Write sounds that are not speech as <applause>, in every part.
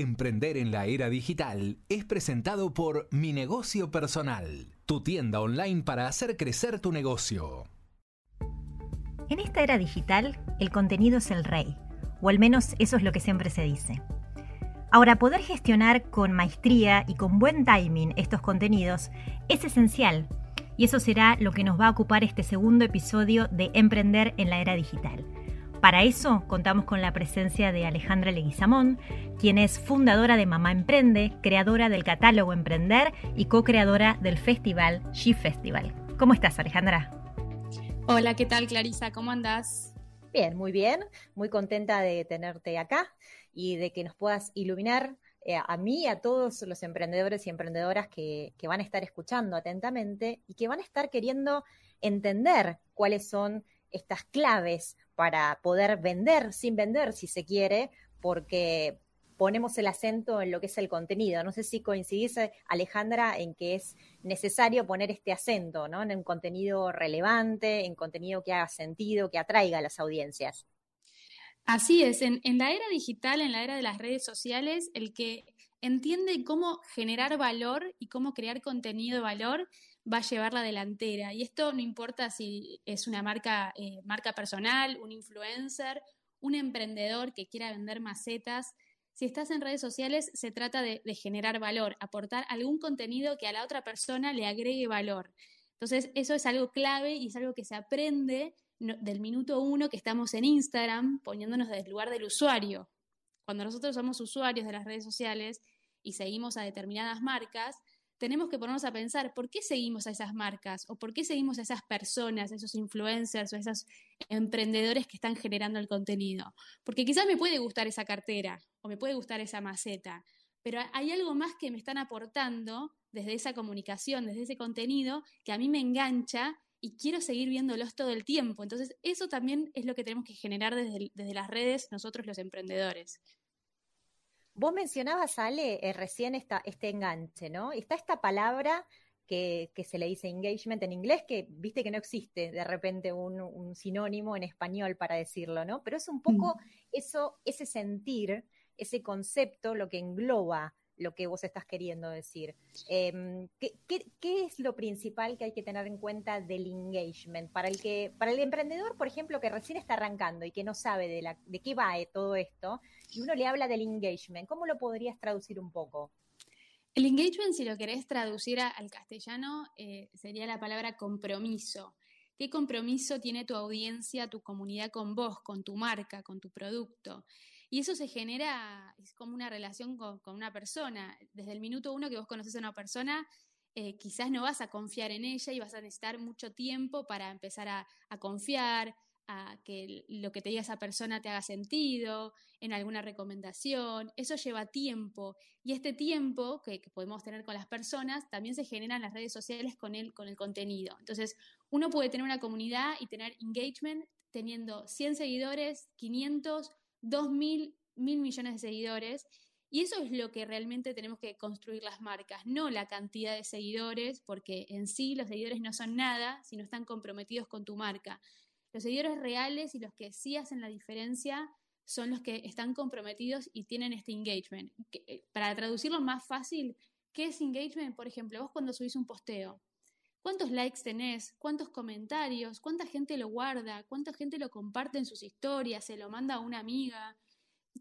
Emprender en la era digital es presentado por Mi Negocio Personal, tu tienda online para hacer crecer tu negocio. En esta era digital, el contenido es el rey, o al menos eso es lo que siempre se dice. Ahora, poder gestionar con maestría y con buen timing estos contenidos es esencial, y eso será lo que nos va a ocupar este segundo episodio de Emprender en la era digital. Para eso contamos con la presencia de Alejandra Leguizamón, quien es fundadora de Mamá Emprende, creadora del catálogo Emprender y co-creadora del festival She Festival. ¿Cómo estás, Alejandra? Hola, ¿qué tal, Clarisa? ¿Cómo andás? Bien, muy bien. Muy contenta de tenerte acá y de que nos puedas iluminar eh, a mí y a todos los emprendedores y emprendedoras que, que van a estar escuchando atentamente y que van a estar queriendo entender cuáles son estas claves para poder vender sin vender, si se quiere, porque ponemos el acento en lo que es el contenido. No sé si coincidís, Alejandra, en que es necesario poner este acento, ¿no? En un contenido relevante, en contenido que haga sentido, que atraiga a las audiencias. Así es, en, en la era digital, en la era de las redes sociales, el que entiende cómo generar valor y cómo crear contenido de valor va a llevar la delantera. Y esto no importa si es una marca, eh, marca personal, un influencer, un emprendedor que quiera vender macetas. Si estás en redes sociales, se trata de, generar valor, aportar algún contenido que a la otra persona le agregue valor. Entonces, eso es algo clave y es algo que se aprende del minuto uno que estamos en Instagram, poniéndonos desde el lugar del usuario. Cuando nosotros somos usuarios de las redes sociales y seguimos a determinadas marcas, tenemos que ponernos a pensar por qué seguimos a esas marcas o por qué seguimos a esas personas, a esos influencers o a esos emprendedores que están generando el contenido. Porque quizás me puede gustar esa cartera o me puede gustar esa maceta, pero hay algo más que me están aportando desde esa comunicación, desde ese contenido, que a mí me engancha y quiero seguir viéndolos todo el tiempo. Entonces, eso también es lo que tenemos que generar desde, desde las redes nosotros los emprendedores. Vos mencionabas, Ale, eh, recién esta, este enganche, ¿no? Está esta palabra que, se le dice engagement en inglés, que viste que no existe de repente un, sinónimo en español para decirlo, ¿no? Pero es un poco mm. eso, ese sentir, ese concepto, lo que engloba lo que vos estás queriendo decir. Em, ¿qué, es lo principal que hay que tener en cuenta del engagement? Para el, que, para el emprendedor, por ejemplo, que recién está arrancando y que no sabe de, la, de qué va eh, todo esto, y uno le habla del engagement, ¿cómo lo podrías traducir un poco? El engagement, si lo querés traducir al castellano, eh, sería la palabra compromiso. ¿Qué compromiso tiene tu audiencia, tu comunidad con vos, con tu marca, con tu producto? Y eso se genera, es como una relación con, una persona. Desde el minuto uno que vos conoces a una persona, eh, quizás no vas a confiar en ella y vas a necesitar mucho tiempo para empezar a, confiar, a que lo que te diga esa persona te haga sentido, en alguna recomendación. Eso lleva tiempo. Y este tiempo que, podemos tener con las personas también se genera en las redes sociales con el, con el contenido. Entonces, uno puede tener una comunidad y tener engagement teniendo 100 seguidores, 500, dos mil, mil millones de seguidores. Y eso es lo que realmente tenemos que construir las marcas, no la cantidad de seguidores, porque en sí los seguidores no son nada si no están comprometidos con tu marca. Los seguidores reales y los que sí hacen la diferencia son los que están comprometidos y tienen este engagement. Eh, para traducirlo más fácil, ¿qué es engagement? Por ejemplo, vos cuando subís un posteo, ¿cuántos likes tenés? ¿Cuántos comentarios? ¿Cuánta gente lo guarda? ¿Cuánta gente lo comparte en sus historias? ¿Se lo manda a una amiga?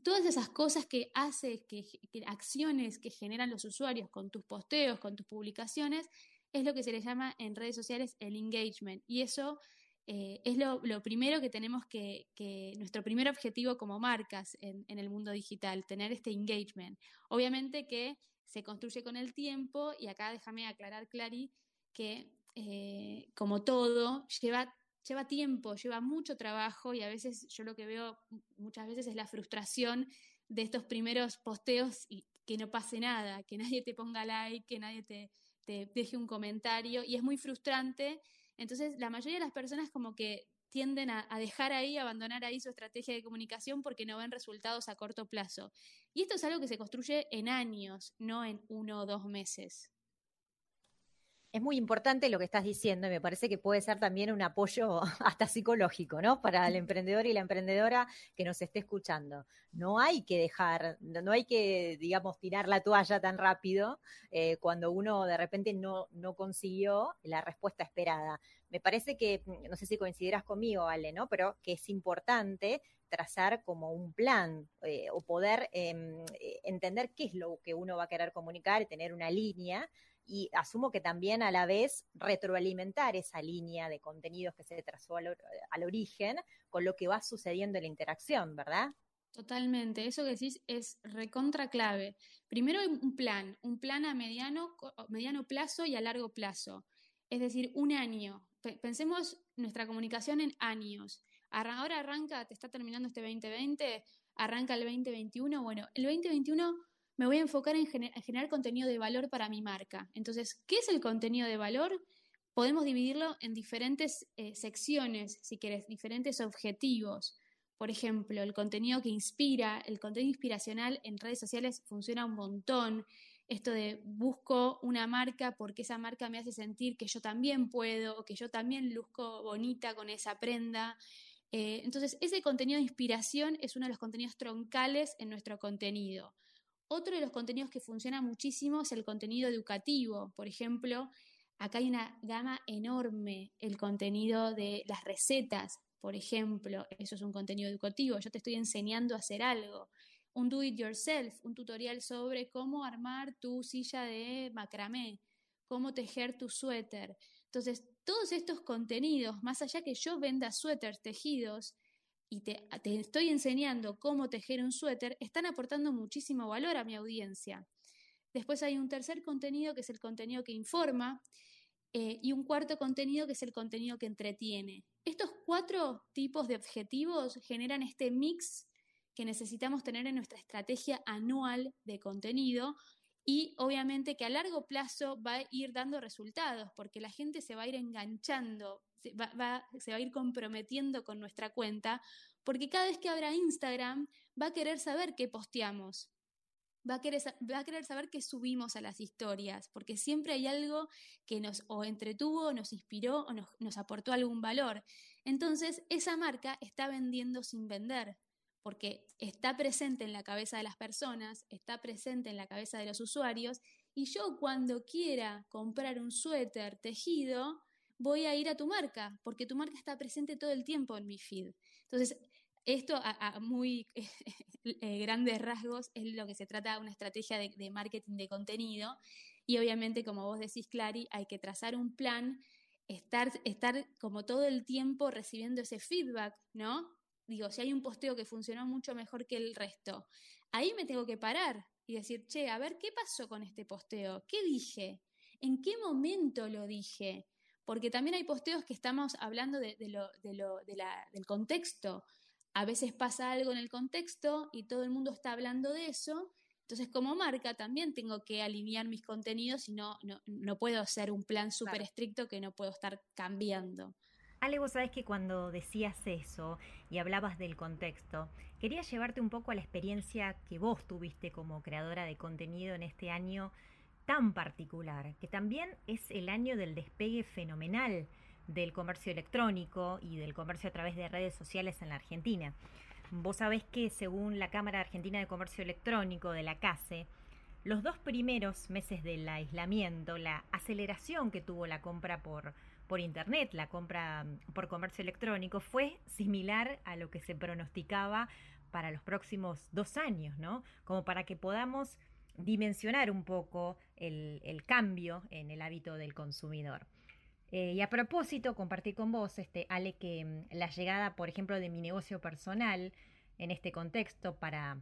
Todas esas cosas que hace, que, acciones que generan los usuarios con tus posteos, con tus publicaciones, es lo que se le llama en redes sociales el engagement. Y eso eh, es lo, primero que tenemos que, nuestro primer objetivo como marcas en, el mundo digital, tener este engagement. Obviamente que se construye con el tiempo y acá déjame aclarar, Clary, que eh, como todo, lleva, lleva tiempo, lleva mucho trabajo y a veces yo lo que veo muchas veces es la frustración de estos primeros posteos y que no pase nada, que <laughs> nadie te ponga like, que nadie te, te deje un comentario y es muy frustrante entonces, la mayoría de las personas como que tienden a, dejar ahí, abandonar ahí su estrategia de comunicación porque no ven resultados a corto plazo. Y esto es algo que se construye en años, no en uno o dos meses. Es muy importante lo que estás diciendo y me parece que puede ser también un apoyo <laughs> hasta psicológico, ¿no? Para el emprendedor y la emprendedora que nos esté escuchando. No hay que dejar, no hay que, digamos, tirar la toalla tan rápido eh, cuando uno de repente no, no consiguió la respuesta esperada. Me parece que, no sé si coincidirás conmigo, Ale, ¿no? Pero que es importante trazar como un plan eh, o poder em, eh, entender qué es lo que uno va a querer comunicar y tener una línea y asumo que también a la vez retroalimentar esa línea de contenidos que se trazó al, origen con lo que va sucediendo en la interacción, ¿verdad? Totalmente, eso que decís es recontra clave. Primero un plan, un plan a mediano, mediano plazo y a largo plazo, es decir, un año. Pensemos nuestra comunicación en años. Ahora arranca, te está terminando este 2020, arranca el 2021. Bueno, el 2021 me voy a enfocar en, generar contenido de valor para mi marca. Entonces, ¿qué es el contenido de valor? Podemos dividirlo en diferentes eh, secciones, si quieres, diferentes objetivos. Por ejemplo, el contenido que inspira, el contenido inspiracional en redes sociales funciona un montón. Esto de busco una marca porque esa marca me hace sentir que yo también puedo, que yo también luzco bonita con esa prenda. Eh, entonces, ese contenido de inspiración es uno de los contenidos troncales en nuestro contenido. Otro de los contenidos que funciona muchísimo es el contenido educativo. Por ejemplo, acá hay una gama enorme, el contenido de las recetas, por ejemplo, eso es un contenido educativo, yo te estoy enseñando a hacer algo. Un do it yourself, un tutorial sobre cómo armar tu silla de macramé, cómo tejer tu suéter. Entonces, todos estos contenidos, más allá que yo venda suéteres tejidos, y te, estoy enseñando cómo tejer un suéter, están aportando muchísimo valor a mi audiencia. Después hay un tercer contenido que es el contenido que informa eh, y un cuarto contenido que es el contenido que entretiene. Estos cuatro tipos de objetivos generan este mix que necesitamos tener en nuestra estrategia anual de contenido y obviamente que a largo plazo va a ir dando resultados porque la gente se va a ir enganchando se va, a ir comprometiendo con nuestra cuenta, porque cada vez que abra Instagram va a querer saber qué posteamos, va a, querer, saber qué subimos a las historias, porque siempre hay algo que nos o entretuvo, nos inspiró o nos aportó algún valor. Entonces, esa marca está vendiendo sin vender, porque está presente en la cabeza de las personas, está presente en la cabeza de los usuarios, y yo cuando quiera comprar un suéter tejido, voy a ir a tu marca, porque tu marca está presente todo el tiempo en mi feed. Entonces, esto a, muy <laughs> eh, grandes rasgos es lo que se trata de una estrategia de, marketing de contenido y obviamente, como vos decís, Clary, hay que trazar un plan, estar, estar como todo el tiempo recibiendo ese feedback, ¿no? Digo, si hay un posteo que funcionó mucho mejor que el resto, ahí me tengo que parar y decir, che, a ver, ¿qué pasó con este posteo? ¿Qué dije? ¿En qué momento lo dije? Porque también hay posteos que estamos hablando de, lo, del contexto. A veces pasa algo en el contexto y todo el mundo está hablando de eso. Entonces, como marca, también tengo que alinear mis contenidos y no, no, puedo hacer un plan súper estricto que no puedo estar cambiando. Ale, vos sabés que cuando decías eso y hablabas del contexto, quería llevarte un poco a la experiencia que vos tuviste como creadora de contenido en este año tan particular, que también es el año del despegue fenomenal del comercio electrónico y del comercio a través de redes sociales en la Argentina. Vos sabés que según la Cámara Argentina de Comercio Electrónico de la CASE, los dos primeros meses del aislamiento, la aceleración que tuvo la compra por, por Internet, la compra por comercio electrónico, fue similar a lo que se pronosticaba para los próximos dos años, ¿no? Como para que podamos dimensionar un poco el, cambio en el hábito del consumidor. Eh, y a propósito, compartir con vos, este, Ale, que mm, la llegada, por ejemplo, de mi negocio personal en este contexto para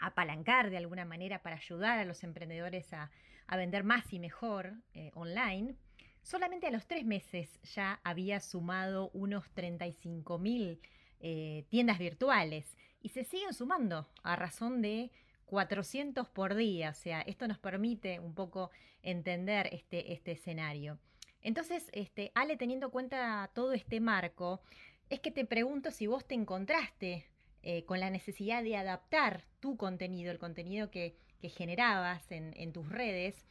apalancar de alguna manera, para ayudar a los emprendedores a, vender más y mejor eh, online, solamente a los tres meses ya había sumado unos 35 mil eh, tiendas virtuales y se siguen sumando a razón de 400 por día, o sea, esto nos permite un poco entender este, este escenario. Entonces, este, Ale, teniendo en cuenta todo este marco, es que te pregunto si vos te encontraste eh, con la necesidad de adaptar tu contenido, el contenido que, generabas en, tus redes,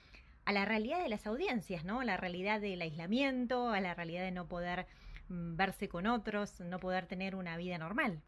a la realidad de las audiencias, ¿no? A la realidad del aislamiento, a la realidad de no poder mm, verse con otros, no poder tener una vida normal.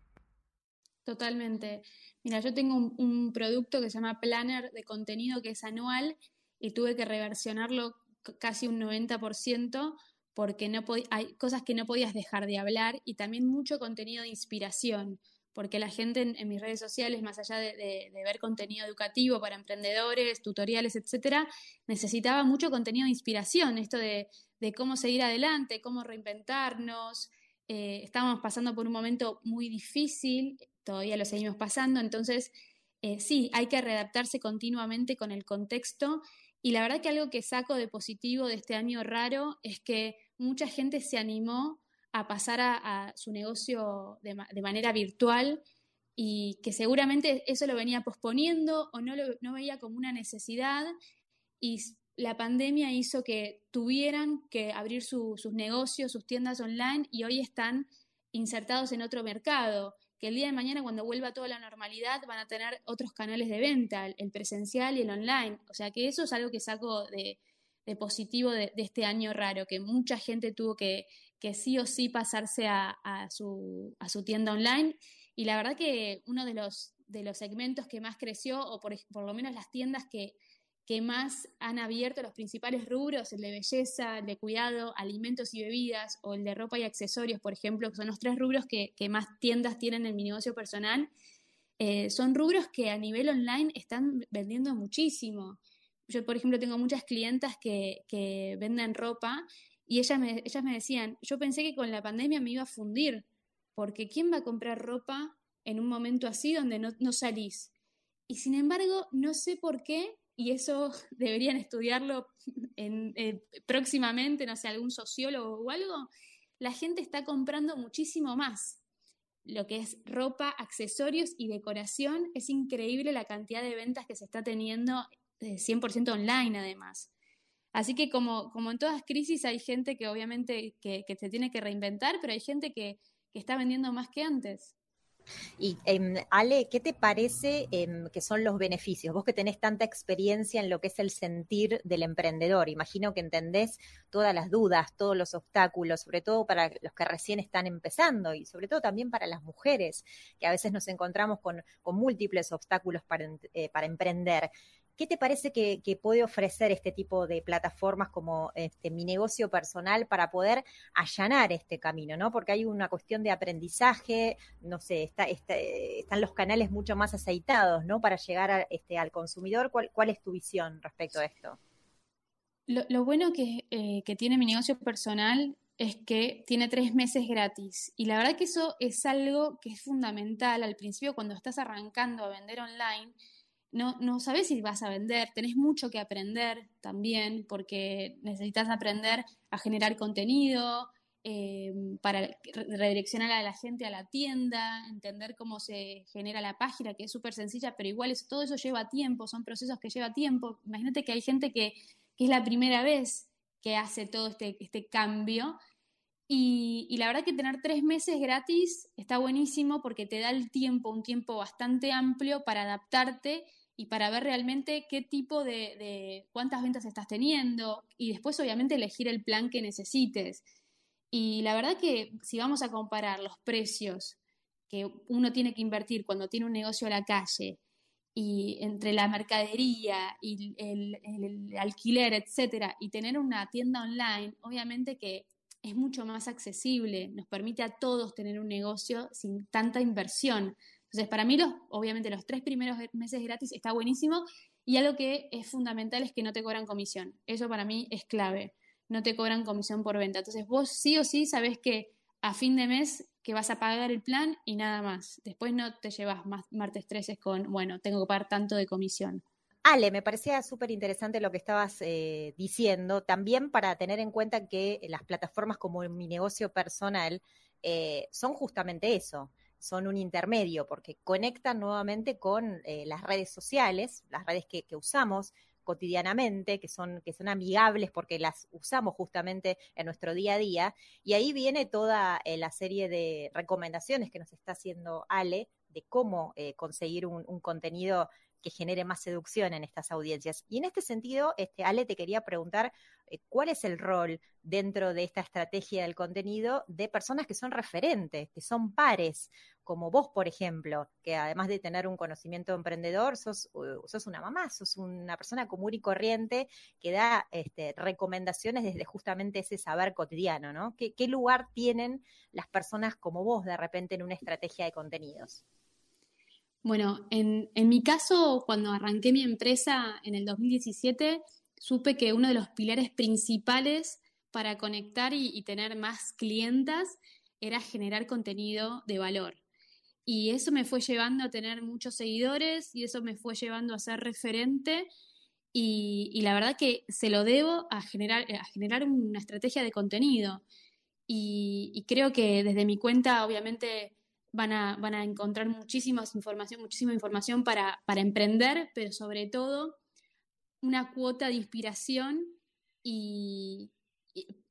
Totalmente. Mira, yo tengo un, producto que se llama Planner de contenido que es anual y tuve que reversionarlo casi un 90% porque no hay cosas que no podías dejar de hablar y también mucho contenido de inspiración porque la gente en, mis redes sociales, más allá de, ver contenido educativo para emprendedores, tutoriales, etcétera, necesitaba mucho contenido de inspiración, esto de, cómo seguir adelante, cómo reinventarnos. Eh, estábamos pasando por un momento muy difícil, todavía lo seguimos pasando, entonces eh, sí, hay que readaptarse continuamente con el contexto. Y la verdad que algo que saco de positivo de este año raro es que mucha gente se animó a pasar a, su negocio de, manera virtual y que seguramente eso lo venía posponiendo o no lo no veía como una necesidad. Y la pandemia hizo que tuvieran que abrir sus negocios, sus tiendas online y hoy están insertados en otro mercado, que el día de mañana cuando vuelva toda la normalidad van a tener otros canales de venta, el presencial y el online. O sea que eso es algo que saco de, positivo de, este año raro, que mucha gente tuvo que, que sí o sí pasarse a, su, a, su, tienda online. Y la verdad que uno de los, de los segmentos que más creció, o por, por lo menos las tiendas que, que más han abierto los principales rubros, el de belleza, el de cuidado, alimentos y bebidas, o el de ropa y accesorios, por ejemplo, que son los tres rubros que, más tiendas tienen en mi negocio personal, eh, son rubros que a nivel online están vendiendo muchísimo. Yo, por ejemplo, tengo muchas clientas que, que venden ropa y ellas me, ellas me decían, yo pensé que con la pandemia me iba a fundir, porque ¿quién va a comprar ropa en un momento así donde no, salís? Y sin embargo, no sé por qué, y eso <laughs> deberían estudiarlo eh, próximamente, no sé, algún sociólogo o algo, la gente está comprando muchísimo más. Lo que es ropa, accesorios y decoración, es increíble la cantidad de ventas que se está teniendo 100% online además. Así que como, como en todas crisis hay gente que obviamente que, se tiene que reinventar, pero hay gente que, está vendiendo más que antes. Y em, Ale, ¿qué te parece em, que son los beneficios? Vos que tenés tanta experiencia en lo que es el sentir del emprendedor, imagino que entendés todas las dudas, todos los obstáculos, sobre todo para los que recién están empezando y sobre todo también para las mujeres, que a veces nos encontramos con, múltiples obstáculos para, eh, para emprender. ¿Qué te parece que, puede ofrecer este tipo de plataformas como este, mi negocio personal para poder allanar este camino? ¿no? Porque hay una cuestión de aprendizaje, no sé, está, están los canales mucho más aceitados ¿no? para llegar este, al consumidor. ¿Cuál, ¿Cuál, es tu visión respecto a esto? Lo, bueno eh, que tiene mi negocio personal es que tiene tres meses gratis. Y la verdad que eso es algo que es fundamental al principio cuando estás arrancando a vender online no, no sabes si vas a vender, tenés mucho que aprender también, porque necesitas aprender a generar contenido, eh, para redireccionar a la gente a la tienda, entender cómo se genera la página, que es súper sencilla, pero igual todo eso lleva tiempo, son procesos que lleva tiempo. Imagínate que hay gente que, es la primera vez que hace todo este, este cambio. Y, y, la verdad que tener tres meses gratis está buenísimo porque te da el tiempo, un tiempo bastante amplio para adaptarte y para ver realmente qué tipo de, cuántas ventas estás teniendo y después obviamente elegir el plan que necesites. Y la verdad que si vamos a comparar los precios que uno tiene que invertir cuando tiene un negocio a la calle y entre la mercadería y el, el alquiler, etcétera, y tener una tienda online, obviamente que es mucho más accesible, nos permite a todos tener un negocio sin tanta inversión. Entonces, para mí, los, obviamente, los tres primeros meses gratis está buenísimo y algo que es fundamental es que no te cobran comisión. Eso para mí es clave. No te cobran comisión por venta. Entonces, vos sí o sí sabés que a fin de mes que vas a pagar el plan y nada más. Después no te llevas más martes 13 con, bueno, tengo que pagar tanto de comisión. Ale, me parecía súper interesante lo que estabas eh, diciendo, también para tener en cuenta que las plataformas como mi negocio personal eh, son justamente eso, son un intermedio porque conectan nuevamente con eh, las redes sociales, las redes que, usamos cotidianamente, que son, que son amigables porque las usamos justamente en nuestro día a día. Y ahí viene toda eh, la serie de recomendaciones que nos está haciendo Ale de cómo eh, conseguir un, contenido que genere más seducción en estas audiencias. Y en este sentido, este, Ale, te quería preguntar eh, cuál es el rol dentro de esta estrategia del contenido de personas que son referentes, que son pares, como vos, por ejemplo, que además de tener un conocimiento emprendedor, sos, sos una mamá, sos una persona común y corriente que da este, recomendaciones desde justamente ese saber cotidiano, ¿no? ¿Qué, ¿Qué lugar tienen las personas como vos de repente en una estrategia de contenidos? Bueno, en, mi caso, cuando arranqué mi empresa en el 2017, supe que uno de los pilares principales para conectar y, tener más clientas era generar contenido de valor. Y eso me fue llevando a tener muchos seguidores y eso me fue llevando a ser referente. Y, la verdad que se lo debo a generar, a generar una estrategia de contenido. y creo que desde mi cuenta, obviamente, van a, van a encontrar muchísima información, muchísima información para, para emprender, pero sobre todo una cuota de inspiración y,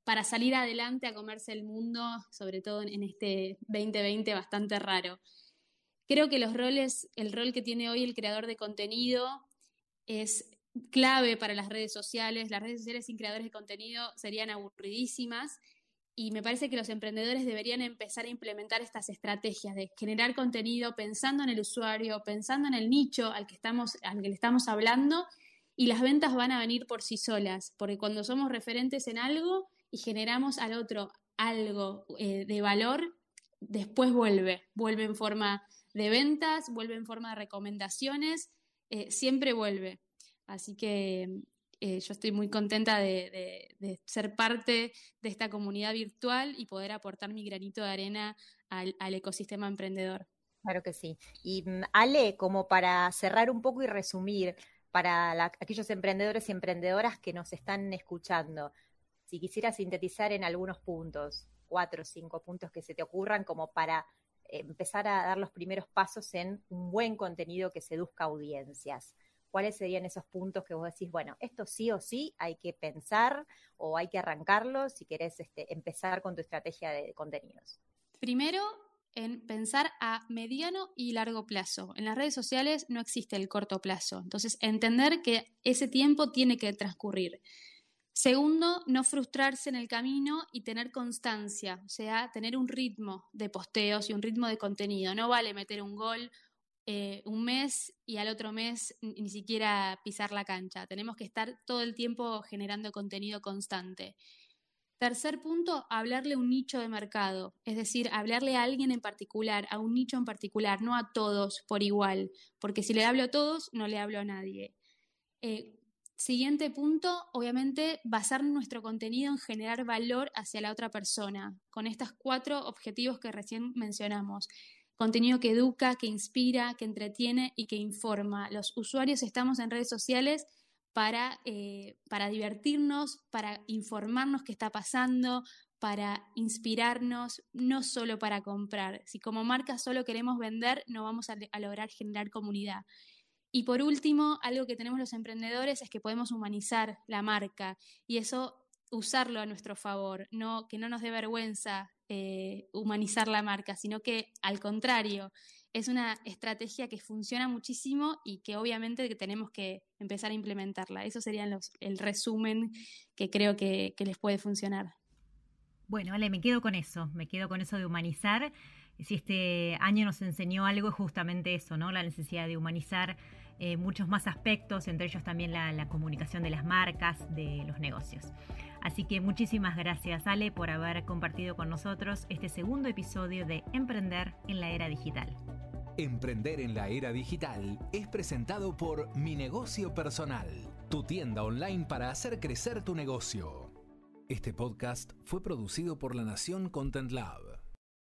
para salir adelante a comerse el mundo, sobre todo en, este 2020 bastante raro. Creo que los roles, el rol que tiene hoy el creador de contenido es clave para las redes sociales. Las redes sociales sin creadores de contenido serían aburridísimas y me parece que los emprendedores deberían empezar a implementar estas estrategias de generar contenido pensando en el usuario, pensando en el nicho al que, estamos, al que le estamos hablando y las ventas van a venir por sí solas, porque cuando somos referentes en algo y generamos al otro algo eh, de valor, después vuelve, vuelve en forma de ventas, vuelve en forma de recomendaciones, eh, siempre vuelve. Así que eh, yo estoy muy contenta de, ser parte de esta comunidad virtual y poder aportar mi granito de arena al, ecosistema emprendedor. Claro que sí. Y mm, Ale, como para cerrar un poco y resumir, para aquellos emprendedores y emprendedoras que nos están escuchando, si quisiera sintetizar en algunos puntos, cuatro o cinco puntos que se te ocurran como para empezar a dar los primeros pasos en un buen contenido que seduzca audiencias. ¿Cuáles serían esos puntos que vos decís, bueno, esto sí o sí hay que pensar o hay que arrancarlo si querés este, empezar con tu estrategia de contenidos? Primero, en pensar a mediano y largo plazo. En las redes sociales no existe el corto plazo, entonces entender que ese tiempo tiene que transcurrir. Segundo, no frustrarse en el camino y tener constancia, o sea, tener un ritmo de posteos y un ritmo de contenido. No vale meter un gol eh, un mes y al otro mes ni siquiera pisar la cancha. Tenemos que estar todo el tiempo generando contenido constante. Tercer punto, hablarle un nicho de mercado, es decir, hablarle a alguien en particular, a un nicho en particular, no a todos por igual, porque si le hablo a todos, no le hablo a nadie. Eh, siguiente punto, obviamente, basar nuestro contenido en generar valor hacia la otra persona, con estos cuatro objetivos que recién mencionamos contenido que educa, que inspira, que entretiene y que informa. Los usuarios estamos en redes sociales para, eh, para divertirnos, para informarnos qué está pasando, para inspirarnos, no solo para comprar. Si como marca solo queremos vender, no vamos a, a lograr generar comunidad. Y por último, algo que tenemos los emprendedores es que podemos humanizar la marca y eso usarlo a nuestro favor, no, que no nos dé vergüenza eh, humanizar la marca, sino que al contrario, es una estrategia que funciona muchísimo y que obviamente tenemos que empezar a implementarla. Eso sería el resumen que creo que, les puede funcionar. Bueno, Ale, me quedo con eso, me quedo con eso de humanizar. Si este año nos enseñó algo es justamente eso, ¿no? La necesidad de humanizar eh, muchos más aspectos, entre ellos también la comunicación de las marcas, de los negocios. Así que muchísimas gracias Ale por haber compartido con nosotros este segundo episodio de Emprender en la Era Digital. Emprender en la Era Digital es presentado por Mi Negocio Personal, tu tienda online para hacer crecer tu negocio. Este podcast fue producido por La Nación Content Lab.